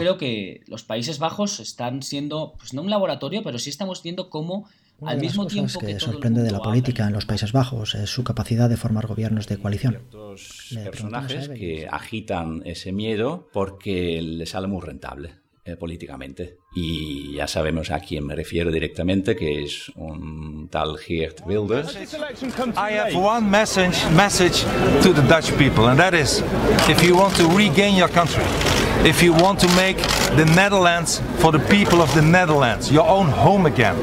creo que los Países Bajos están siendo, pues no un laboratorio, pero sí estamos viendo cómo al mismo tiempo que, que sorprende de la política en los Países Bajos es su capacidad de formar gobiernos de coalición. Ciertos personajes que agitan ese miedo porque les sale muy rentable eh, políticamente. Y ya sabemos a quién me refiero directamente, que es un tal Geert Wilders. I have one message, message to the Dutch people, and that is if you want to regain your country, if you want to make the Netherlands for the people of the Netherlands your own home again,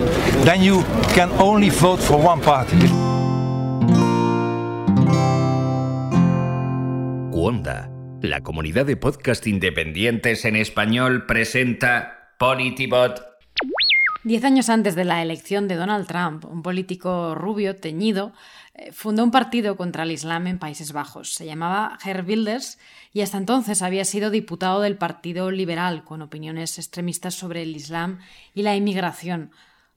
then you can only vote for one party. La comunidad de podcast independientes en español, presenta Politibot. Diez años antes de la elección de Donald Trump, un político rubio, teñido, eh, fundó un partido contra el Islam en Países Bajos. Se llamaba Herr Wilders y hasta entonces había sido diputado del Partido Liberal, con opiniones extremistas sobre el Islam y la inmigración.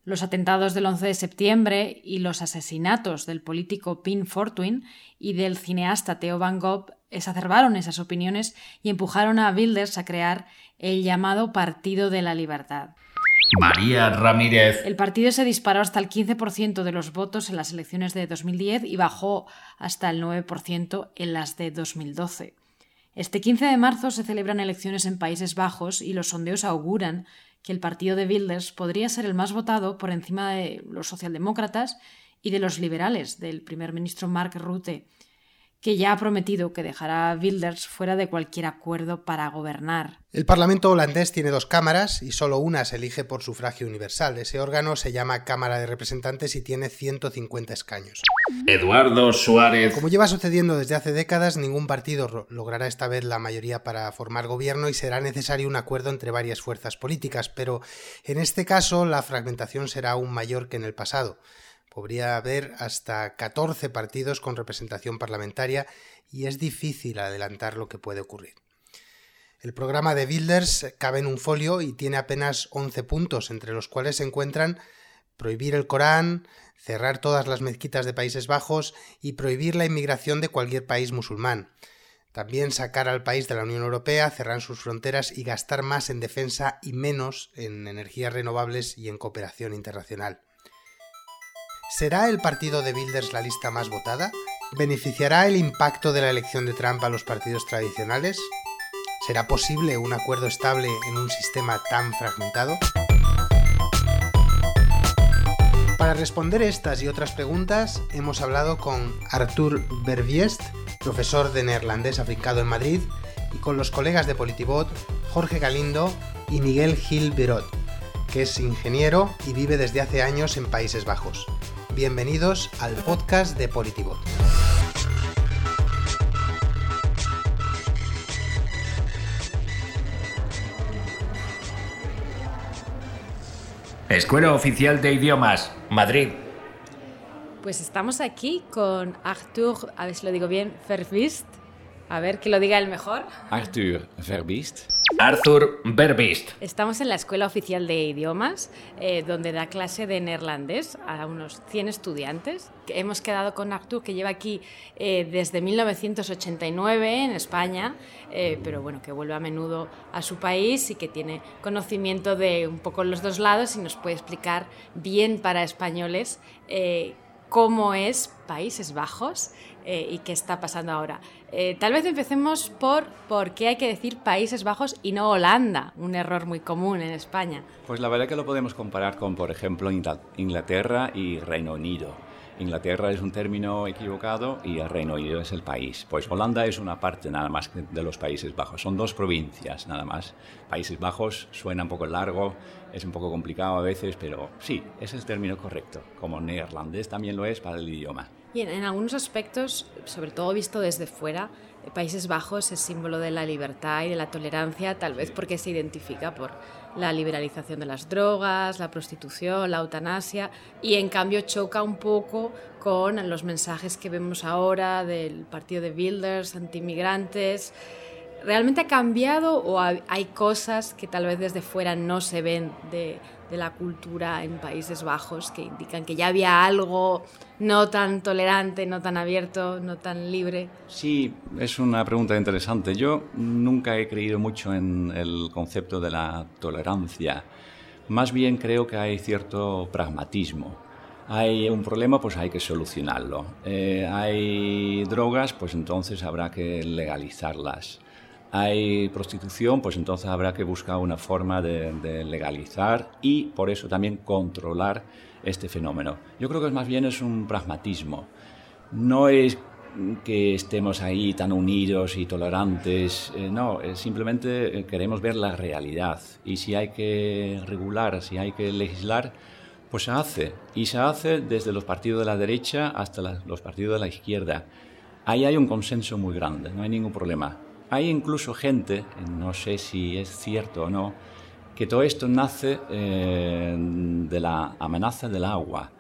Los atentados del 11 de septiembre y los asesinatos del político Pin Fortuyn y del cineasta Theo Van Gogh exacerbaron esas opiniones y empujaron a Wilders a crear el llamado Partido de la Libertad. María Ramírez. El partido se disparó hasta el 15% de los votos en las elecciones de 2010 y bajó hasta el 9% en las de 2012. Este 15 de marzo se celebran elecciones en Países Bajos y los sondeos auguran que el partido de Wilders podría ser el más votado por encima de los socialdemócratas y de los liberales del primer ministro Mark Rutte, que ya ha prometido que dejará a Wilders fuera de cualquier acuerdo para gobernar. El Parlamento holandés tiene dos cámaras y solo una se elige por sufragio universal. Ese órgano se llama Cámara de Representantes y tiene 150 escaños. Eduardo Suárez. Como lleva sucediendo desde hace décadas, ningún partido logrará esta vez la mayoría para formar gobierno y será necesario un acuerdo entre varias fuerzas políticas, pero en este caso la fragmentación será aún mayor que en el pasado. Podría haber hasta 14 partidos con representación parlamentaria y es difícil adelantar lo que puede ocurrir. El programa de Builders cabe en un folio y tiene apenas 11 puntos, entre los cuales se encuentran prohibir el Corán, cerrar todas las mezquitas de Países Bajos y prohibir la inmigración de cualquier país musulmán. También sacar al país de la Unión Europea, cerrar sus fronteras y gastar más en defensa y menos en energías renovables y en cooperación internacional. ¿Será el partido de Builders la lista más votada? ¿Beneficiará el impacto de la elección de Trump a los partidos tradicionales? ¿Será posible un acuerdo estable en un sistema tan fragmentado? Para responder estas y otras preguntas hemos hablado con Arthur Verbiest, profesor de neerlandés afincado en Madrid, y con los colegas de Politibot Jorge Galindo y Miguel Gil Berot, que es ingeniero y vive desde hace años en Países Bajos. Bienvenidos al podcast de Politibot. Escuela Oficial de Idiomas, Madrid. Pues estamos aquí con Arthur, a ver si lo digo bien, Verbiest. A ver, que lo diga el mejor. Arthur Verbiest. Arthur Berbist. Estamos en la Escuela Oficial de Idiomas, eh, donde da clase de neerlandés a unos 100 estudiantes. Hemos quedado con Arthur, que lleva aquí eh, desde 1989 en España, eh, pero bueno, que vuelve a menudo a su país y que tiene conocimiento de un poco los dos lados y nos puede explicar bien para españoles cómo es Países Bajos eh, y qué está pasando ahora. Eh, tal vez empecemos por por qué hay que decir Países Bajos y no Holanda, un error muy común en España. Pues la verdad que lo podemos comparar con, por ejemplo, Inglaterra y Reino Unido. Inglaterra es un término equivocado y el Reino Unido es el país. Pues Holanda es una parte nada más de los Países Bajos. Son dos provincias nada más. Países Bajos suena un poco largo, es un poco complicado a veces, pero sí, es el término correcto. Como neerlandés también lo es para el idioma. Y en, algunos aspectos, sobre todo visto desde fuera, Países Bajos es símbolo de la libertad y de la tolerancia, tal vez porque se identifica por la liberalización de las drogas, la prostitución, la eutanasia, y en cambio choca un poco con los mensajes que vemos ahora del partido de Builders, antimigrantes. ¿Realmente ha cambiado o hay cosas que tal vez desde fuera no se ven de, la cultura en Países Bajos que indican que ya había algo no tan tolerante, no tan abierto, no tan libre? Sí, es una pregunta interesante. Yo nunca he creído mucho en el concepto de la tolerancia. Más bien creo que hay cierto pragmatismo. Hay un problema, pues hay que solucionarlo. Eh, hay drogas, pues entonces habrá que legalizarlas hay prostitución, pues entonces habrá que buscar una forma de, legalizar y por eso también controlar este fenómeno. Yo creo que más bien es un pragmatismo. No es que estemos ahí tan unidos y tolerantes, eh, no, simplemente eh, queremos ver la realidad y si hay que regular, si hay que legislar, pues se hace. Y se hace desde los partidos de la derecha hasta los partidos de la izquierda. Ahí hay un consenso muy grande, no hay ningún problema. Hay incluso gente, no sé si es cierto o no, que todo esto nace eh, de la amenaza del agua.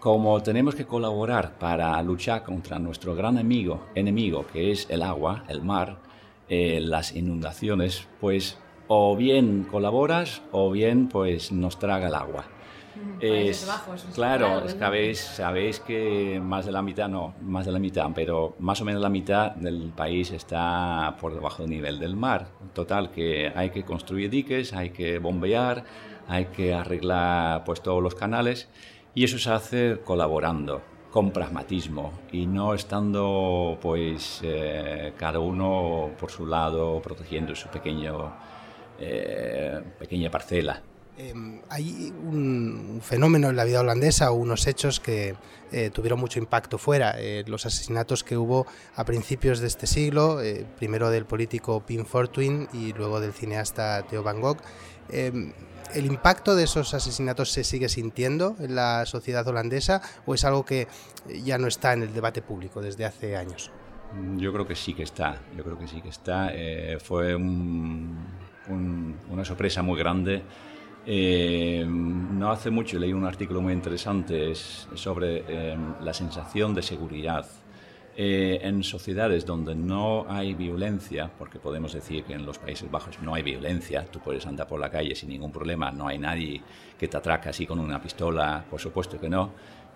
Como tenemos que colaborar para luchar contra nuestro gran enemigo, enemigo que es el agua, el mar, eh, las inundaciones, pues o bien colaboras o bien pues nos traga el agua. Es, claro, sabéis, sabéis que más de la mitad, no, más de la mitad, pero más o menos la mitad del país está por debajo del nivel del mar. Total, que hay que construir diques, hay que bombear, hay que arreglar pues todos los canales y eso se hace colaborando con pragmatismo y no estando pues eh, cada uno por su lado protegiendo su pequeño eh, pequeña parcela. Em, hay un fenómeno en la vida holandesa o unos hechos que eh, tuvieron mucho impacto fuera. Eh, los asesinatos que hubo a principios de este siglo, eh, primero del político Pim Fortuyn y luego del cineasta Theo Van Gogh. Em, ¿El impacto de esos asesinatos se sigue sintiendo en la sociedad holandesa o es algo que ya no está en el debate público desde hace años? Yo creo que sí que está, yo creo que sí que está. fue una sorpresa muy grande eh, no hace mucho leí un artículo muy interesante sobre eh, la sensación de seguridad. Eh, en sociedades donde no hay violencia, porque podemos decir que en los Países Bajos no hay violencia, tú puedes andar por la calle sin ningún problema, no hay nadie que te atraca así con una pistola, por supuesto que no,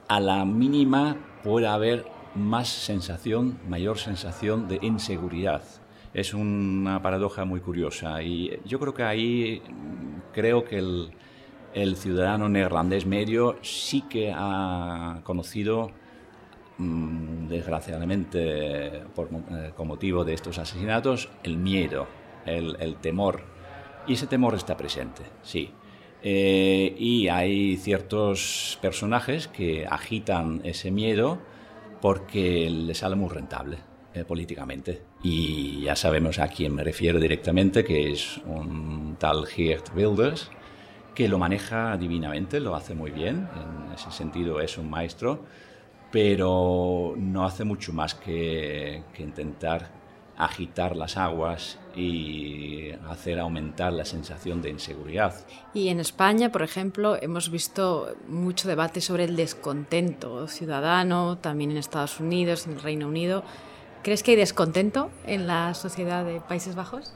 a la mínima puede haber más sensación, mayor sensación de inseguridad es una paradoja muy curiosa y yo creo que ahí creo que el, ciudadano neerlandés medio sí que ha conocido, mm, desgraciadamente, por, eh, con motivo de estos asesinatos, el miedo, el, temor. Y ese temor está presente, sí. Eh, y hay ciertos personajes que agitan ese miedo porque les sale muy rentable. Eh, políticamente. Y ya sabemos a quién me refiero directamente, que es un tal Geert Wilders, que lo maneja divinamente, lo hace muy bien, en ese sentido es un maestro, pero no hace mucho más que, que intentar agitar las aguas y hacer aumentar la sensación de inseguridad. Y en España, por ejemplo, hemos visto mucho debate sobre el descontento ciudadano, también en Estados Unidos, en el Reino Unido. ¿Crees que hay descontento en la sociedad de Países Bajos?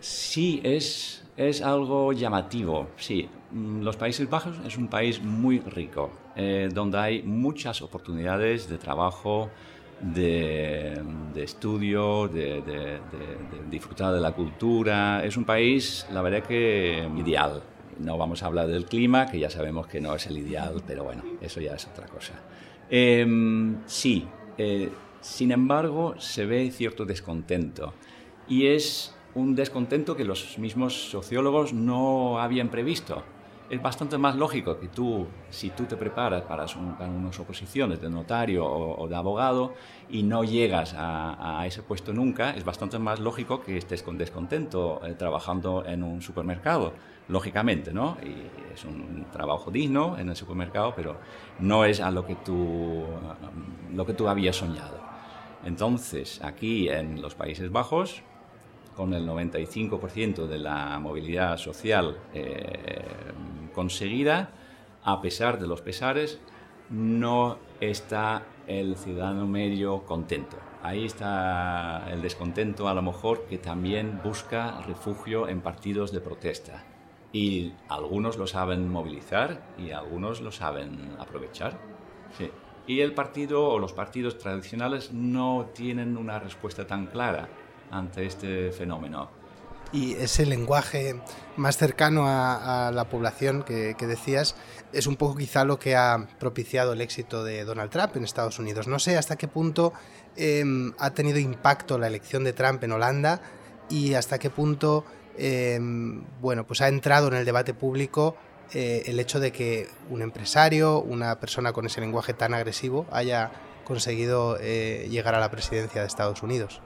Sí, es, es algo llamativo. Sí, mm, los Países Bajos es un país muy rico, eh, donde hay muchas oportunidades de trabajo, de, estudio, de, de, disfrutar de la cultura. Es un país, la verdad que ideal. No vamos a hablar del clima, que ya sabemos que no es el ideal, pero bueno, eso ya es otra cosa. Em, sí, eh, sin embargo, se ve cierto descontento y es un descontento que los mismos sociólogos no habían previsto. Es bastante más lógico que tú, si tú te preparas para, unas oposiciones de notario o, de abogado y no llegas a, ese puesto nunca, es bastante más lógico que estés con descontento eh, trabajando en un supermercado, lógicamente, ¿no? Y es un trabajo digno en el supermercado, pero no es a lo que tú, lo que tú habías soñado. Entonces, aquí en los Países Bajos, con el 95% de la movilidad social eh, conseguida, a pesar de los pesares, no está el ciudadano medio contento. Ahí está el descontento a lo mejor que también busca refugio en partidos de protesta. Y algunos lo saben movilizar y algunos lo saben aprovechar. Sí. Y el partido o los partidos tradicionales no tienen una respuesta tan clara ante este fenómeno y ese lenguaje más cercano a, la población que, decías es un poco quizá lo que ha propiciado el éxito de Donald Trump en Estados Unidos. No sé hasta qué punto em, ha tenido impacto la elección de Trump en Holanda y hasta qué punto em, bueno, pues ha entrado en el debate público eh, el hecho de que un empresario, una persona con ese lenguaje tan agresivo, haya conseguido eh, llegar a la presidencia de Estados Unidos.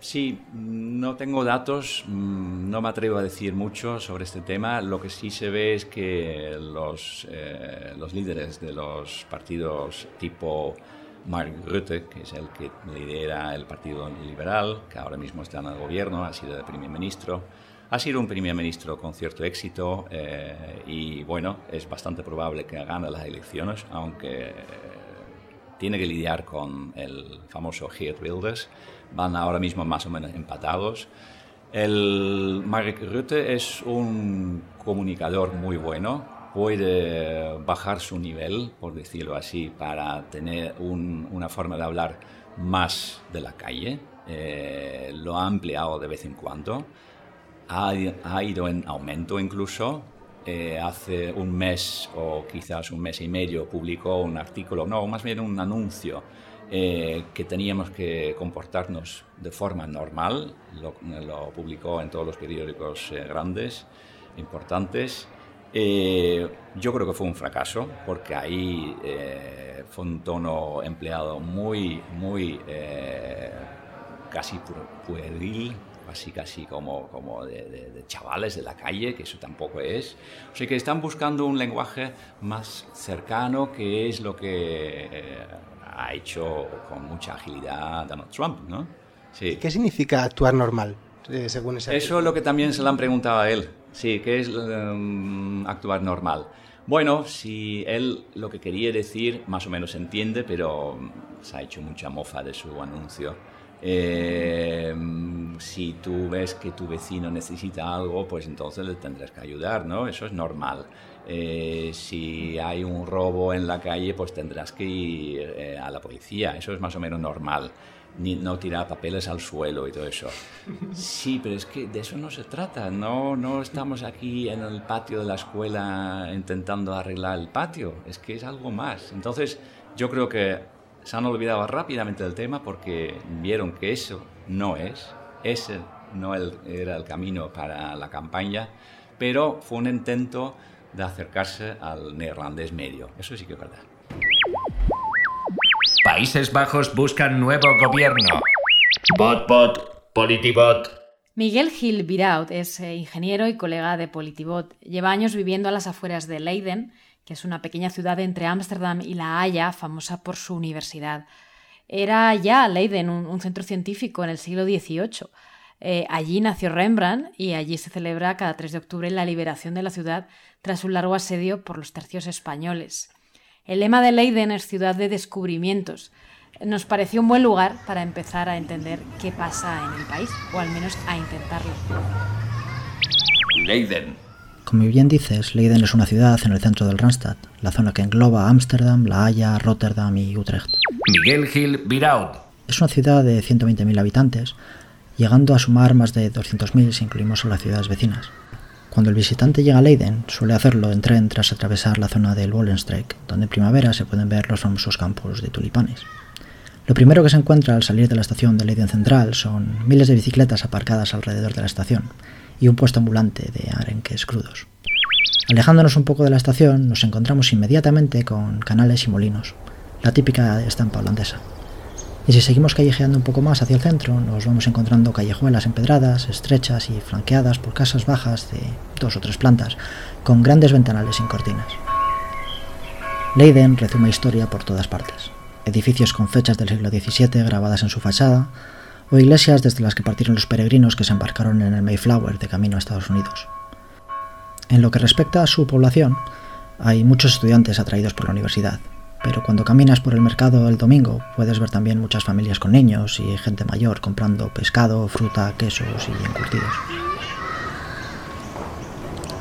Sí, no tengo datos, mm, no me atrevo a decir mucho sobre este tema. Lo que sí se ve es que los, eh, los líderes de los partidos tipo Mark Rutte, que es el que lidera el Partido Liberal, que ahora mismo está en el gobierno, ha sido el primer ministro, ha sido un primer ministro con cierto éxito eh, y bueno, es bastante probable que gane las elecciones, aunque eh, tiene que lidiar con el famoso Geert Wilders van ahora mismo más o menos empatados. El Mark Rutte es un comunicador muy bueno, puede bajar su nivel, por decirlo así, para tener una forma de hablar más de la calle. Eh, lo ha ampliado de vez en cuando. Ha, ido en aumento incluso. Eh, hace un mes o quizás un mes y medio publicó un artículo, no, más bien un anuncio eh, que teníamos que comportarnos de forma normal, lo, publicó en todos los periódicos eh, grandes, importantes. Eh, yo creo que fue un fracaso, porque ahí fue un tono empleado muy, muy casi pueril, casi, casi como, como de, de, chavales de la calle, que eso tampoco es. O sea que están buscando un lenguaje más cercano, que es lo que ha hecho con mucha agilidad Donald Trump, ¿no? Sí. ¿Qué significa actuar normal, eh, según ese Eso es lo que también se le han preguntado a él. Sí, ¿qué es um, actuar normal? Bueno, si él lo que quería decir más o menos entiende, pero se ha hecho mucha mofa de su anuncio. Eh, si tú ves que tu vecino necesita algo, pues entonces le tendrás que ayudar, ¿no? Eso es normal. Eh, si hay un robo en la calle, pues tendrás que ir eh, a la policía. Eso es más o menos normal. Ni, no tirar papeles al suelo y todo eso. Sí, pero es que de eso no se trata. No, no estamos aquí en el patio de la escuela intentando arreglar el patio. Es que es algo más. Entonces, yo creo que se han olvidado rápidamente del tema porque vieron que eso no es. Ese no era el camino para la campaña, pero fue un intento de acercarse al neerlandés medio. Eso sí que es verdad. Países Bajos buscan nuevo gobierno. Bot, bot, politibot. Miguel Gil Viraut es eh, ingeniero y colega de Politibot. Lleva años viviendo a las afueras de Leiden, que es una pequeña ciudad entre Ámsterdam y La Haya, famosa por su universidad. Era ya Leiden un centro científico en el siglo XVIII. Eh, allí nació Rembrandt y allí se celebra cada 3 de octubre la liberación de la ciudad tras un largo asedio por los tercios españoles. El lema de Leiden es ciudad de descubrimientos. Nos pareció un buen lugar para empezar a entender qué pasa en el país, o al menos a intentarlo. Leiden. Como bien dices, Leiden es una ciudad en el centro del Randstad, la zona que engloba Ámsterdam, La Haya, Rotterdam y Utrecht. Miguel Gil Viraud. Es una ciudad de 120.000 habitantes, llegando a sumar más de 200.000 si incluimos a las ciudades vecinas. Cuando el visitante llega a Leiden, suele hacerlo en tren tras atravesar la zona del Wallenstreik, donde en primavera se pueden ver los famosos campos de tulipanes. Lo primero que se encuentra al salir de la estación de Leiden Central son miles de bicicletas aparcadas alrededor de la estación y un puesto ambulante de arenques crudos. Alejándonos un poco de la estación, nos encontramos inmediatamente con canales y molinos, la típica estampa holandesa. Y si seguimos callejeando un poco más hacia el centro, nos vamos encontrando callejuelas empedradas, estrechas y flanqueadas por casas bajas de dos o tres plantas, con grandes ventanales sin cortinas. Leiden rezuma historia por todas partes. Edificios con fechas del siglo XVII grabadas en su fachada, o iglesias desde las que partieron los peregrinos que se embarcaron en el Mayflower de camino a Estados Unidos. En lo que respecta a su población, hay muchos estudiantes atraídos por la universidad, pero cuando caminas por el mercado el domingo puedes ver también muchas familias con niños y gente mayor comprando pescado, fruta, quesos y encurtidos.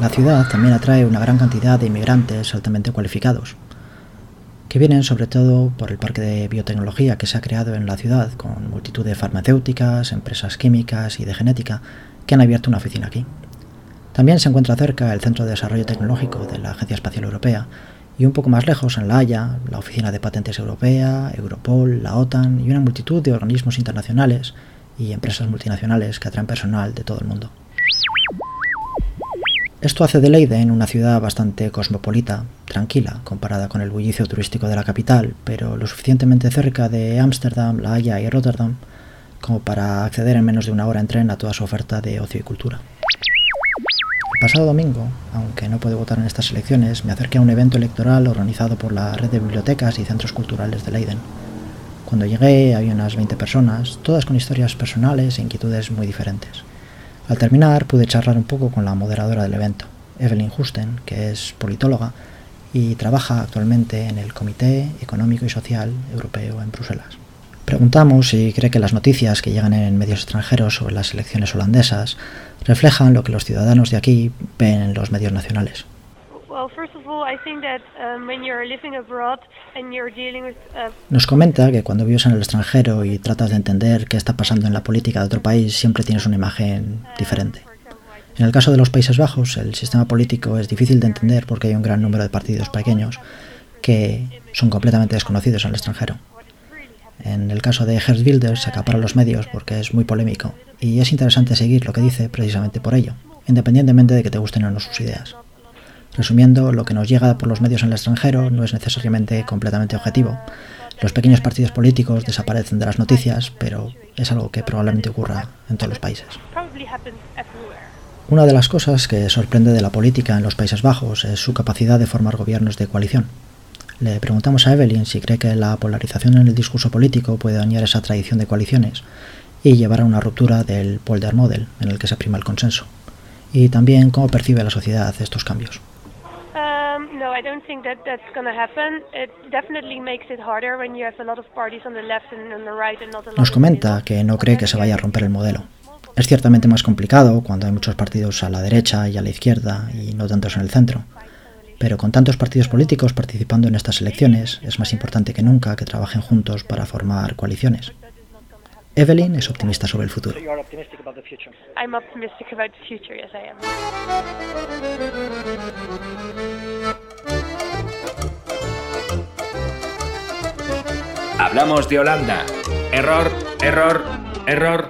La ciudad también atrae una gran cantidad de inmigrantes altamente cualificados, que vienen sobre todo por el parque de biotecnología que se ha creado en la ciudad, con multitud de farmacéuticas, empresas químicas y de genética que han abierto una oficina aquí. También se encuentra cerca el Centro de Desarrollo Tecnológico de la Agencia Espacial Europea y un poco más lejos, en La Haya, la Oficina de Patentes Europea, Europol, la OTAN y una multitud de organismos internacionales y empresas multinacionales que atraen personal de todo el mundo. Esto hace de Leiden una ciudad bastante cosmopolita, tranquila, comparada con el bullicio turístico de la capital, pero lo suficientemente cerca de Ámsterdam, La Haya y Rotterdam como para acceder en menos de una hora en tren a toda su oferta de ocio y cultura. El pasado domingo, aunque no pude votar en estas elecciones, me acerqué a un evento electoral organizado por la red de bibliotecas y centros culturales de Leiden. Cuando llegué había unas 20 personas, todas con historias personales e inquietudes muy diferentes. Al terminar pude charlar un poco con la moderadora del evento, Evelyn Husten, que es politóloga y trabaja actualmente en el Comité Económico y Social Europeo en Bruselas. Preguntamos si cree que las noticias que llegan en medios extranjeros sobre las elecciones holandesas reflejan lo que los ciudadanos de aquí ven en los medios nacionales. Nos comenta que cuando vives en el extranjero y tratas de entender qué está pasando en la política de otro país, siempre tienes una imagen diferente. En el caso de los Países Bajos, el sistema político es difícil de entender porque hay un gran número de partidos pequeños que son completamente desconocidos en el extranjero. En el caso de Herz Wilders se acapara los medios porque es muy polémico y es interesante seguir lo que dice precisamente por ello, independientemente de que te gusten o no sus ideas. Resumiendo, lo que nos llega por los medios en el extranjero no es necesariamente completamente objetivo. Los pequeños partidos políticos desaparecen de las noticias, pero es algo que probablemente ocurra en todos los países. Una de las cosas que sorprende de la política en los Países Bajos es su capacidad de formar gobiernos de coalición. Le preguntamos a Evelyn si cree que la polarización en el discurso político puede dañar esa tradición de coaliciones y llevar a una ruptura del polder model en el que se prima el consenso, y también cómo percibe la sociedad estos cambios. Nos comenta que no cree que se vaya a romper el modelo. Es ciertamente más complicado cuando hay muchos partidos a la derecha y a la izquierda y no tantos en el centro. Pero con tantos partidos políticos participando en estas elecciones, es más importante que nunca que trabajen juntos para formar coaliciones. Evelyn es optimista sobre el futuro. Hablamos de Holanda. Error, error, error.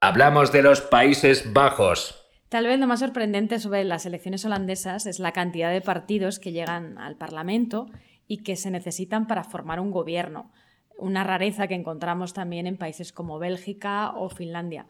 Hablamos de los Países Bajos. Tal vez lo más sorprendente sobre las elecciones holandesas es la cantidad de partidos que llegan al Parlamento y que se necesitan para formar un gobierno, una rareza que encontramos también en países como Bélgica o Finlandia.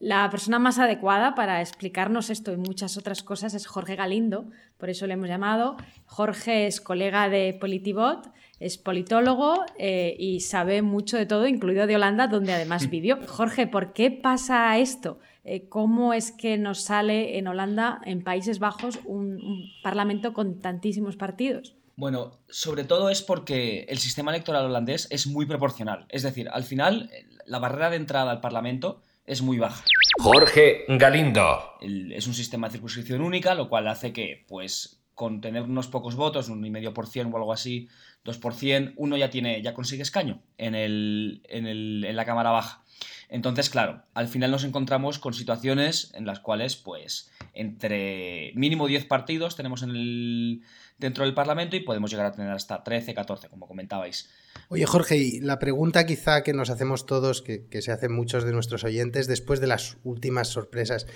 La persona más adecuada para explicarnos esto y muchas otras cosas es Jorge Galindo, por eso le hemos llamado. Jorge es colega de Politibot, es politólogo eh, y sabe mucho de todo, incluido de Holanda, donde además vivió. Jorge, ¿por qué pasa esto? Eh, ¿Cómo es que nos sale en Holanda, en Países Bajos, un, un parlamento con tantísimos partidos? Bueno, sobre todo es porque el sistema electoral holandés es muy proporcional. Es decir, al final, la barrera de entrada al Parlamento es muy baja. Jorge Galindo. es un sistema de circunscripción única, lo cual hace que, pues, con tener unos pocos votos, un y medio por cien o algo así, 2%, uno ya tiene, ya consigue escaño en, el, en, el, en la Cámara Baja. Entonces, claro, al final nos encontramos con situaciones en las cuales, pues, entre mínimo 10 partidos tenemos en el, dentro del Parlamento y podemos llegar a tener hasta 13, 14, como comentabais. Oye, Jorge, y la pregunta quizá que nos hacemos todos, que, se hacen muchos de nuestros oyentes, después de las últimas sorpresas,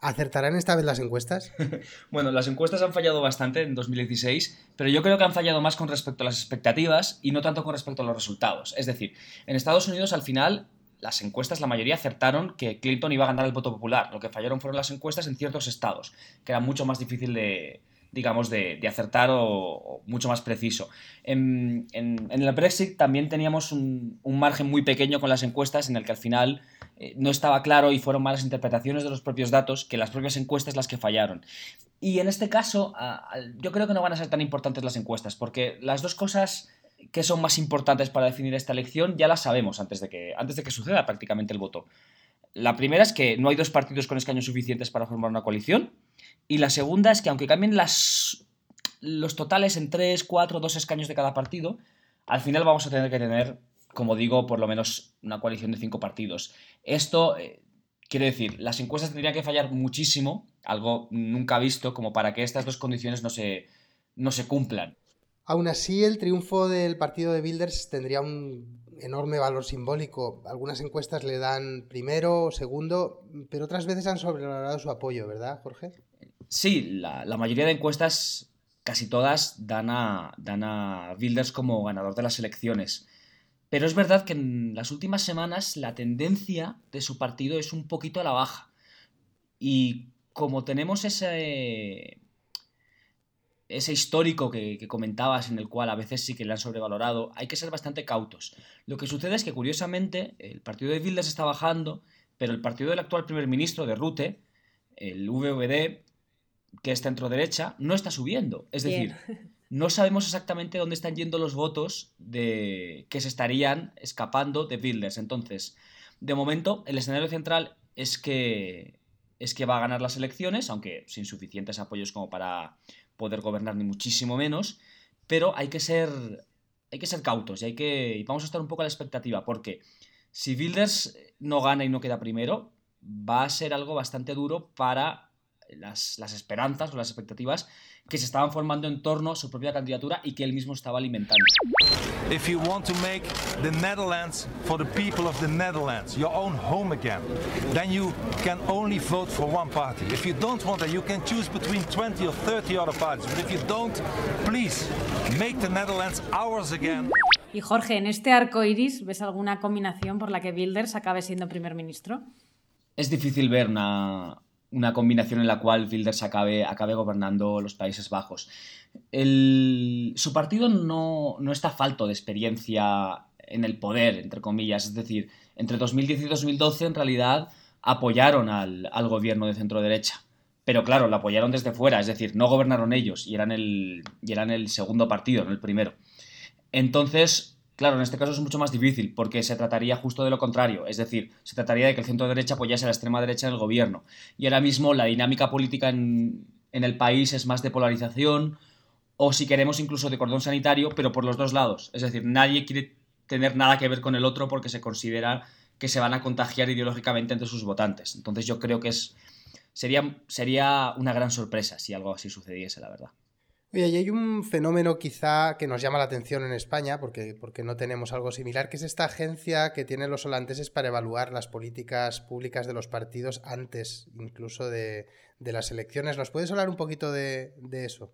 ¿acertarán esta vez las encuestas? bueno, las encuestas han fallado bastante en 2016, pero yo creo que han fallado más con respecto a las expectativas y no tanto con respecto a los resultados. Es decir, en Estados Unidos al final las encuestas, la mayoría acertaron que Clinton iba a ganar el voto popular. Lo que fallaron fueron las encuestas en ciertos estados, que era mucho más difícil de, digamos, de, acertar o, mucho más preciso. En, el Brexit también teníamos un, margen muy pequeño con las encuestas en el que al final eh, no estaba claro y fueron malas interpretaciones de los propios datos que las propias encuestas las que fallaron. Y en este caso, yo creo que no van a ser tan importantes las encuestas, porque las dos cosas que son más importantes para definir esta elección ya las sabemos antes de que, antes de que suceda prácticamente el voto. La primera es que no hay dos partidos con escaños suficientes para formar una coalición. Y la segunda es que aunque cambien los totales en 3, 4, 2 escaños de cada partido, al final vamos a tener que tener, como digo, por lo menos una coalición de cinco partidos. Esto eh, quiere decir, las encuestas tendrían que fallar muchísimo, algo nunca visto, como para que estas dos condiciones no se, no se cumplan. Aún así, el triunfo del partido de Builders tendría un enorme valor simbólico. Algunas encuestas le dan primero o segundo, pero otras veces han sobrevalorado su apoyo, ¿verdad, Jorge? Sí, la, mayoría de encuestas, casi todas, dan a, dan a Builders como ganador de las elecciones. Pero es verdad que en las últimas semanas la tendencia de su partido es un poquito a la baja. Y como tenemos ese, ese histórico que, comentabas en el cual a veces sí que le han sobrevalorado, hay que ser bastante cautos. Lo que sucede es que curiosamente el partido de Wilders está bajando, pero el partido del actual primer ministro de Rute, el VVD, que es centro derecha, no está subiendo. Es decir, no sabemos exactamente dónde están yendo los votos de que se estarían escapando de Wilders. Entonces, de momento, el escenario central es que es que va a ganar las elecciones, aunque sin suficientes apoyos como para poder gobernar ni muchísimo menos, pero hay que ser, hay que ser cautos y, hay que, y vamos a estar un poco a la expectativa, porque si Wilders no gana y no queda primero, va a ser algo bastante duro para las, las esperanzas o las expectativas que se estaban formando en torno a su propia candidatura y que él mismo estaba alimentando. If you want to make the Netherlands for the people of the Netherlands your own home again, then you can only vote for one party. If you don't want that, you can choose between 20 or 30 other parties. But if you don't, please make the Netherlands ours again. Y Jorge, en este arco iris, ¿ves alguna combinación por la que Wilders acabe siendo primer ministro? Es difícil ver una, una combinación en la cual Wilders acabe, acabe gobernando los Países Bajos. su partido no, está falto de experiencia en el poder, entre comillas. Es decir, entre 2010 y 2012 en realidad apoyaron al, gobierno de centro derecha. Pero claro, lo apoyaron desde fuera, es decir, no gobernaron ellos y eran el, y eran el segundo partido, no el primero. Entonces, Claro, en este caso es mucho más difícil porque se trataría justo de lo contrario, es decir, se trataría de que el centro derecha apoyase a la extrema derecha en el gobierno. Y ahora mismo la dinámica política en, el país es más de polarización o si queremos incluso de cordón sanitario, pero por los dos lados. Es decir, nadie quiere tener nada que ver con el otro porque se considera que se van a contagiar ideológicamente entre sus votantes. Entonces yo creo que es, sería, sería una gran sorpresa si algo así sucediese, la verdad. Oye, y hay un fenómeno quizá que nos llama la atención en España, porque, porque no tenemos algo similar, que es esta agencia que tienen los holandeses para evaluar las políticas públicas de los partidos antes incluso de, las elecciones. ¿Nos puedes hablar un poquito de, eso?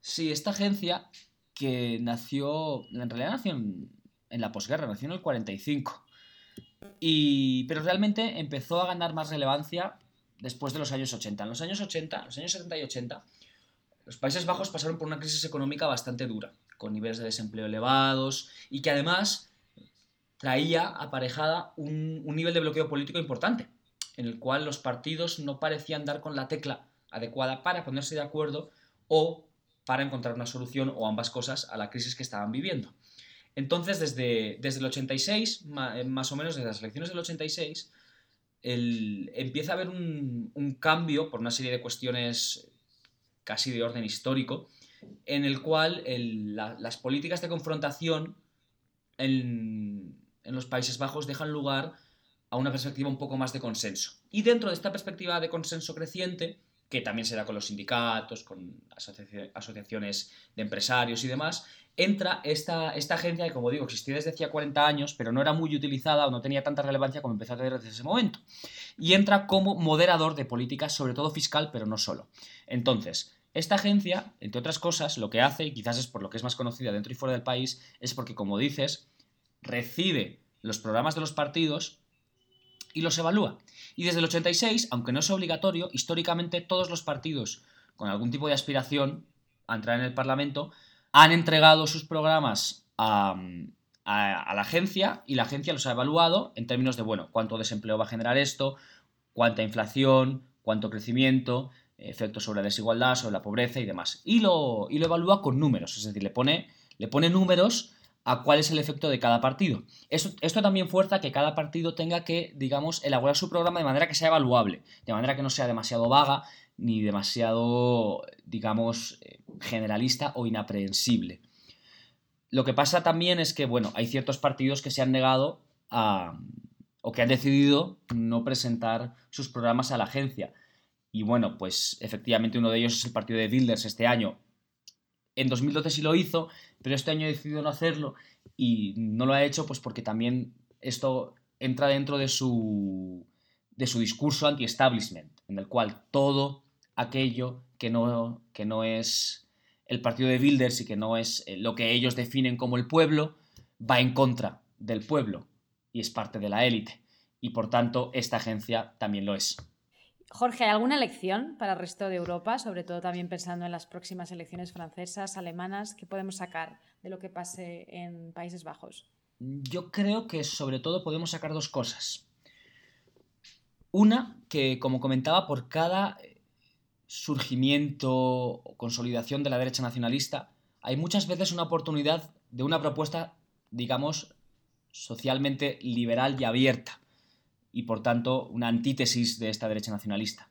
Sí, esta agencia que nació, en realidad nació en, la posguerra, nació en el 45, y, pero realmente empezó a ganar más relevancia después de los años 80. En los años 80, los años 70 y 80, los Países Bajos pasaron por una crisis económica bastante dura, con niveles de desempleo elevados y que además traía aparejada un, nivel de bloqueo político importante, en el cual los partidos no parecían dar con la tecla adecuada para ponerse de acuerdo o para encontrar una solución o ambas cosas a la crisis que estaban viviendo. Entonces, desde, desde el 86, eh, más o menos desde las elecciones del 86, empieza a haber un, un, cambio por una serie de cuestiones casi de orden histórico, en el cual las políticas de confrontación en, los Países Bajos dejan lugar a una perspectiva un poco más de consenso. Y dentro de esta perspectiva de consenso creciente, que también se da con los sindicatos, con asociaciones de empresarios y demás, entra esta, esta agencia que, como digo, existía desde hacía 40 años, pero no era muy utilizada o no tenía tanta relevancia como empezó a tener desde ese momento. Y entra como moderador de políticas, sobre todo fiscal, pero no solo. Entonces, esta agencia, entre otras cosas, lo que hace, y quizás es por lo que es más conocida dentro y fuera del país, es porque, como dices, recibe los programas de los partidos y los evalúa. Y desde el 86, aunque no es obligatorio, históricamente todos los partidos con algún tipo de aspiración a entrar en el Parlamento han entregado sus programas a, la agencia y la agencia los ha evaluado en términos de, bueno, cuánto desempleo va a generar esto, cuánta inflación, cuánto crecimiento, efectos sobre la desigualdad, sobre la pobreza y demás. Y lo, y lo evalúa con números, es decir, le pone, le pone números a cuál es el efecto de cada partido. Esto, también fuerza que cada partido tenga que, digamos, elaborar su programa de manera que sea evaluable, de manera que no sea demasiado vaga ni demasiado, digamos, eh, generalista o inaprehensible. Lo que pasa también es que, bueno, hay ciertos partidos que se han negado a, o que han decidido no presentar sus programas a la agencia. Y bueno, pues efectivamente uno de ellos es el partido de Builders este año. En 2012 sí lo hizo, pero este año ha decidido no hacerlo y no lo ha hecho pues porque también esto entra dentro de su, de su discurso anti-establishment, en el cual todo aquello que no, que no es el partido de Builders y que no es eh, lo que ellos definen como el pueblo, va en contra del pueblo y es parte de la élite. Y por tanto, esta agencia también lo es. Jorge, ¿hay alguna lección para el resto de Europa, sobre todo también pensando en las próximas elecciones francesas, alemanas, que podemos sacar de lo que pase en Países Bajos? Yo creo que sobre todo podemos sacar dos cosas. Una, que como comentaba, por cada surgimiento o consolidación de la derecha nacionalista, hay muchas veces una oportunidad de una propuesta, digamos, socialmente liberal y abierta, y por tanto una antítesis de esta derecha nacionalista.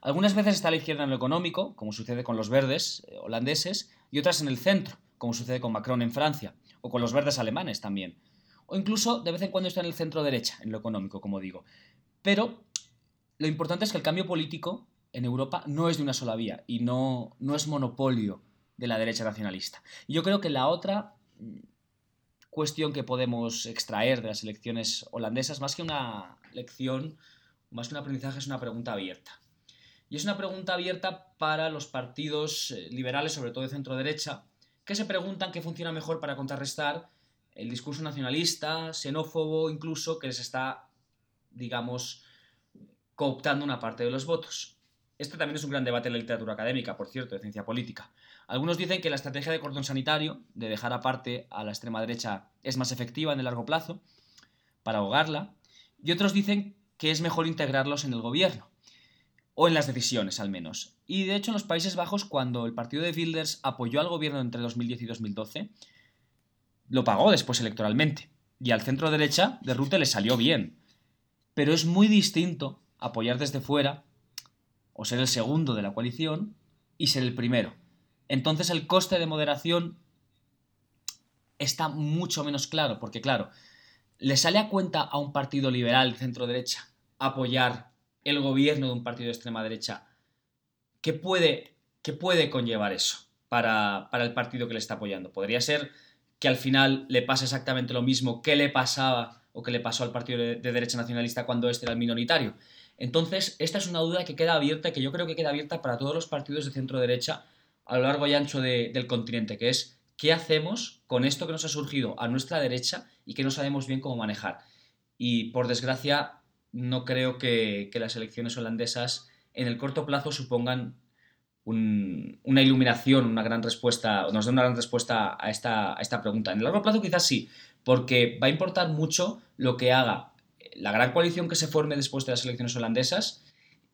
Algunas veces está a la izquierda en lo económico, como sucede con los verdes eh, holandeses, y otras en el centro, como sucede con Macron en Francia, o con los verdes alemanes también. O incluso de vez en cuando está en el centro derecha, en lo económico, como digo. Pero lo importante es que el cambio político en Europa no es de una sola vía y no, no es monopolio de la derecha nacionalista. yo creo que la otra cuestión que podemos extraer de las elecciones holandesas, más que una lección, más que un aprendizaje, es una pregunta abierta. Y es una pregunta abierta para los partidos eh, liberales, sobre todo de centro-derecha, que se preguntan qué funciona mejor para contrarrestar el discurso nacionalista, xenófobo, incluso, que les está, digamos, cooptando una parte de los votos. Este también es un gran debate en la literatura académica, por cierto, de ciencia política. Algunos dicen que la estrategia de cordón sanitario, de dejar aparte a la extrema derecha, es más efectiva en el largo plazo, para ahogarla, y otros dicen que es mejor integrarlos en el gobierno, o en las decisiones al menos. Y de hecho en los Países Bajos, cuando el partido de Wilders apoyó al gobierno entre 2010 y 2012, lo pagó después electoralmente. Y al centro derecha de Rute le salió bien. Pero es muy distinto apoyar desde fuera o ser el segundo de la coalición y ser el primero. Entonces el coste de moderación está mucho menos claro, porque claro, le sale a cuenta a un partido liberal centro-derecha apoyar el gobierno de un partido de extrema derecha. ¿Qué puede, qué puede conllevar eso para, para, el partido que le está apoyando? Podría ser que al final le pase exactamente lo mismo que le pasaba o que le pasó al partido de, de derecha nacionalista cuando este era el minoritario, entonces, esta es una duda que queda abierta, que yo creo que queda abierta para todos los partidos de centro derecha a lo largo y ancho del continente, que es qué hacemos con esto que nos ha surgido a nuestra derecha y que no sabemos bien cómo manejar. Y por desgracia, no creo que, las elecciones holandesas en el corto plazo supongan una iluminación, una gran respuesta, nos den una gran respuesta a esta, a esta pregunta. En el largo plazo quizás sí, porque va a importar mucho lo que haga la gran coalición que se forme después de las elecciones holandesas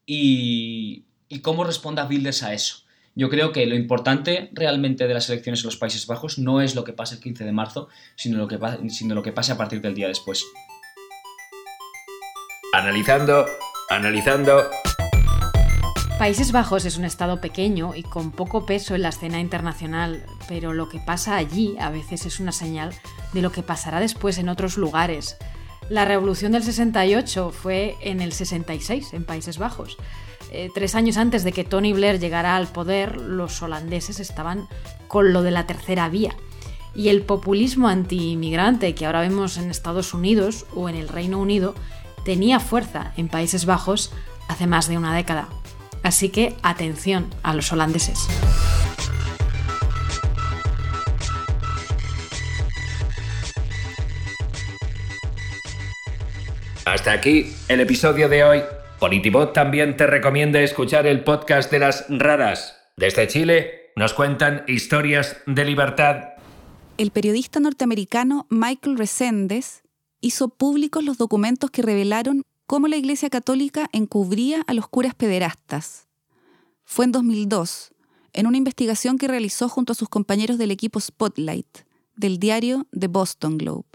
y, cómo responda Wilders a eso. Yo creo que lo importante realmente de las elecciones en los Países Bajos no es lo que pasa el 15 de marzo, sino lo que, sino lo que pase a partir del día después. Analizando, analizando. Países Bajos es un estado pequeño y con poco peso en la escena internacional, pero lo que pasa allí a veces es una señal de lo que pasará después en otros lugares. La revolución del 68 fue en el 66, en Países Bajos. Eh, tres años antes de que Tony Blair llegara al poder, los holandeses estaban con lo de la tercera vía. Y el populismo anti-inmigrante que ahora vemos en Estados Unidos o en el Reino Unido tenía fuerza en Países Bajos hace más de una década. Así que atención a los holandeses. Hasta aquí el episodio de hoy. Politibot también te recomienda escuchar el podcast de las raras. Desde Chile nos cuentan historias de libertad. El periodista norteamericano Michael Resendes hizo públicos los documentos que revelaron cómo la Iglesia Católica encubría a los curas pederastas. Fue en 2002, en una investigación que realizó junto a sus compañeros del equipo Spotlight, del diario The Boston Globe.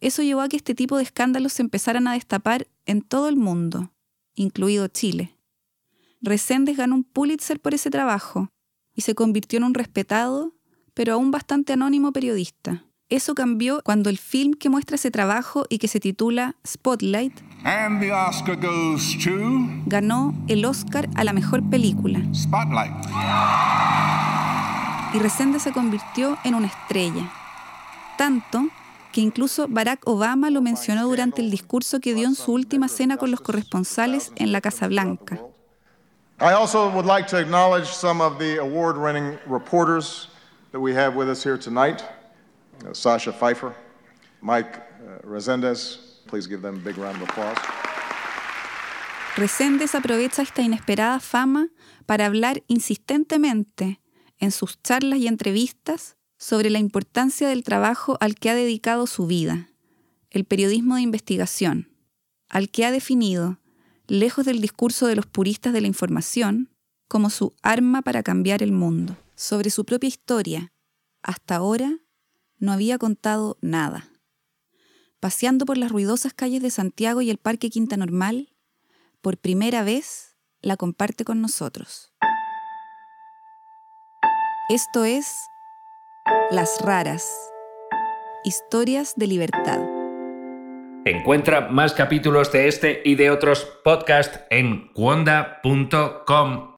Eso llevó a que este tipo de escándalos se empezaran a destapar en todo el mundo, incluido Chile. Reséndez ganó un Pulitzer por ese trabajo y se convirtió en un respetado, pero aún bastante anónimo periodista. Eso cambió cuando el film que muestra ese trabajo y que se titula Spotlight ganó el Oscar a la mejor película. Spotlight. Y Resende se convirtió en una estrella. Tanto que incluso Barack Obama lo mencionó durante el discurso que dio en su última cena con los corresponsales en la Casa Blanca. I also would like to acknowledge some of the award-winning reporters that we have with us here tonight. Uh, Sasha Pfeiffer, Mike uh, Resendez. Please give them a big round of applause. Resendez aprovecha esta inesperada fama para hablar insistentemente en sus charlas y entrevistas sobre la importancia del trabajo al que ha dedicado su vida, el periodismo de investigación, al que ha definido, lejos del discurso de los puristas de la información, como su arma para cambiar el mundo. Sobre su propia historia, hasta ahora, no había contado nada. Paseando por las ruidosas calles de Santiago y el Parque Quinta Normal, por primera vez la comparte con nosotros. Esto es Las Raras. Historias de libertad. Encuentra más capítulos de este y de otros podcasts en cuonda.com.